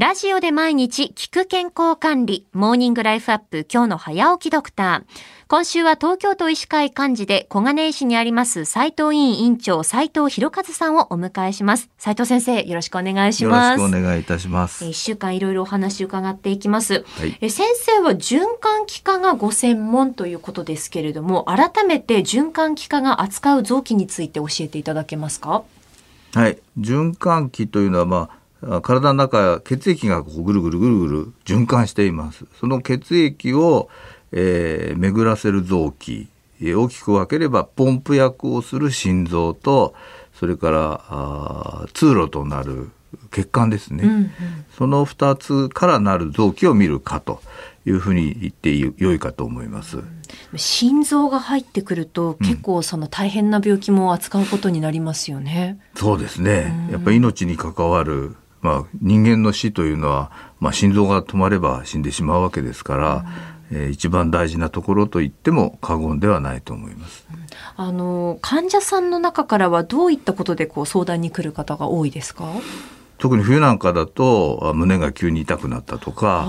ラジオで毎日聞く健康管理、モーニングライフアップ、今日の早起きドクター。今週は東京都医師会幹事で小金井市にあります斉藤委員委長斉藤博和さんをお迎えします。斉藤先生、よろしくお願いします。よろしくお願いいたします。一週間いろいろお話伺っていきます。はい、え先生は循環器科がご専門ということですけれども、改めて循環器科が扱う臓器について教えていただけますか？はい。循環器というのは、まあ、体の中血液がこうぐるぐるぐるぐる循環していますその血液を、えー、巡らせる臓器大きく分ければポンプ役をする心臓とそれからあ通路となる血管ですね、うんうん、その2つからなる臓器を見るかというふうに言ってよいかと思います。心臓が入ってくると結構その大変な病気も扱うことになりますよね。うん、そうですね。やっぱり命に関わるまあ、人間の死というのは、まあ、心臓が止まれば死んでしまうわけですから、うん、えー、一番大事なところと言っても過言ではないと思います。あの患者さんの中からはどういったことでこう相談に来る方が多いですか？特に冬なんかだと胸が急に痛くなったとか、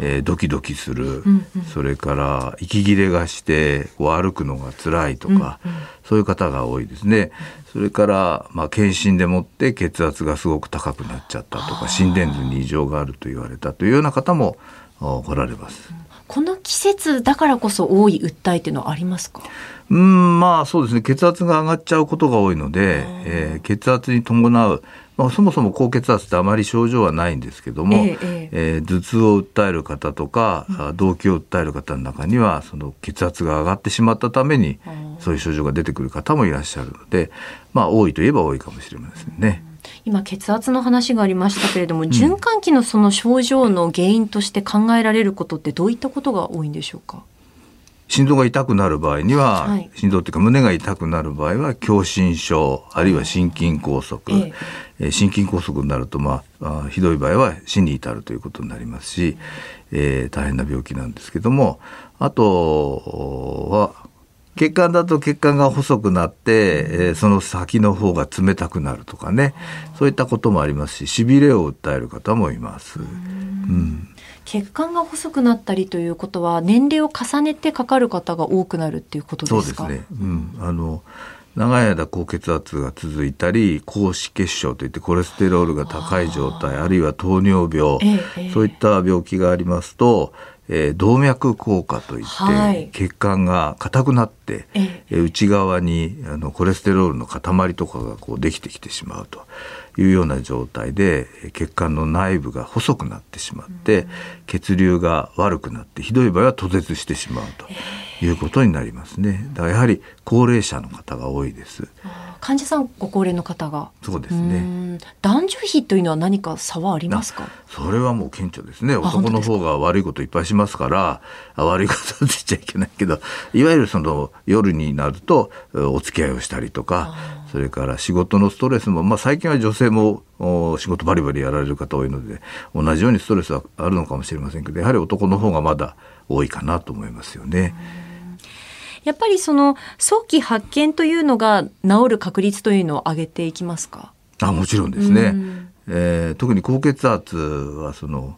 えー、ドキドキする、うんうん、それから息切れがしてこう歩くのが辛いとか、うんうん、そういう方が多いですね。それから、まあ、検診でもって血圧がすごく高くなっちゃったとか心電図に異常があると言われたというような方もおられます。この季節だからこそ多い訴えっていうのはありますか？うんまあそうですね。血圧が上がっちゃうことが多いので、えー、血圧に伴うまあ、そもそも高血圧ってあまり症状はないんですけども、ええ。えー、頭痛を訴える方とか、うん、動悸を訴える方の中にはその血圧が上がってしまったためにそういう症状が出てくる方もいらっしゃるので、まあ、多いといえば多いかもしれませんね。今血圧の話がありましたけれども、循環器のその症状の原因として考えられることってどういったことが多いんでしょうか？心臓が痛くなる場合には、はい、心臓っていうか胸が痛くなる場合は狭心症あるいは心筋梗塞、ええ。心筋梗塞になると、まあ、あひどい場合は死に至るということになりますし、えー、大変な病気なんですけどもあとは血管だと血管が細くなって、えー、その先の方が冷たくなるとかね。そういったこともありますししびれを訴える方もいます。うん。血管が細くなったりということは年齢を重ねてかかる方が多くなるっていうことですか？そうですね、うん、あの長い間高血圧が続いたり高脂血症といってコレステロールが高い状態あるいは糖尿病、ええ、そういった病気がありますと、えー、動脈硬化といって、はい、血管が硬くなって、ええ、内側にあのコレステロールの塊とかがこうできてきてしまうと。いうような状態で血管の内部が細くなってしまって、血流が悪くなってひどい場合は途絶してしまうということになりますね。だからやはり高齢者の方が多いです。患者さんご高齢の方が。そうですね。男女比というのは何か差はありますか？それはもう顕著ですね。男の方が悪いこといっぱいしますから悪いことって言っちゃいけないけどいわゆるその夜になるとお付き合いをしたりとかそれから仕事のストレスも、まあ、最近は女性も仕事バリバリやられる方多いので同じようにストレスはあるのかもしれませんけどやはり男の方がまだ多いかなと思いますよね。やっぱりその早期発見というのが治る確率というのを上げていきますか？あもちろんですね、うん、えー、特に高血圧はその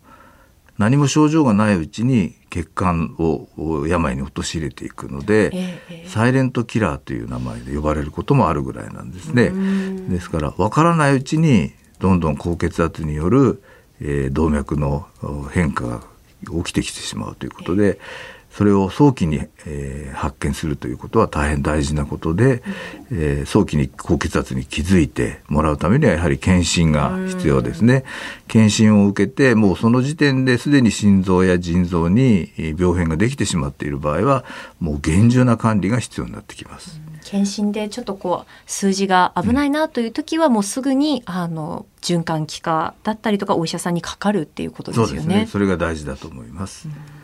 何も症状がないうちに血管を病に陥れていくので、ええ、サイレントキラーという名前で呼ばれることもあるぐらいなんですね。ですから分からないうちにどんどん高血圧による、えー、動脈の変化が起きてきてしまうということで、それを早期に、えー、発見するということは大変大事なことで、えー、早期に高血圧に気づいてもらうためにはやはり検診が必要ですね。検診を受けてもうその時点ですでに心臓や腎臓に病変ができてしまっている場合はもう厳重な管理が必要になってきます。検診でちょっとこう数字が危ないなという時はもうすぐにあの循環器科だったりとかお医者さんにかかるっていうことですよね。そうですね。それが大事だと思います。うん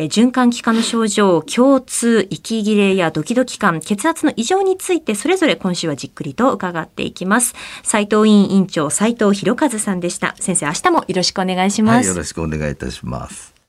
え循環器科の症状、共通、息切れやドキドキ感、血圧の異常についてそれぞれ今週はじっくりと伺っていきます。斉藤委員委員長、斉藤博和さんでした。先生、明日もよろしくお願いします。はい、よろしくお願いいたします。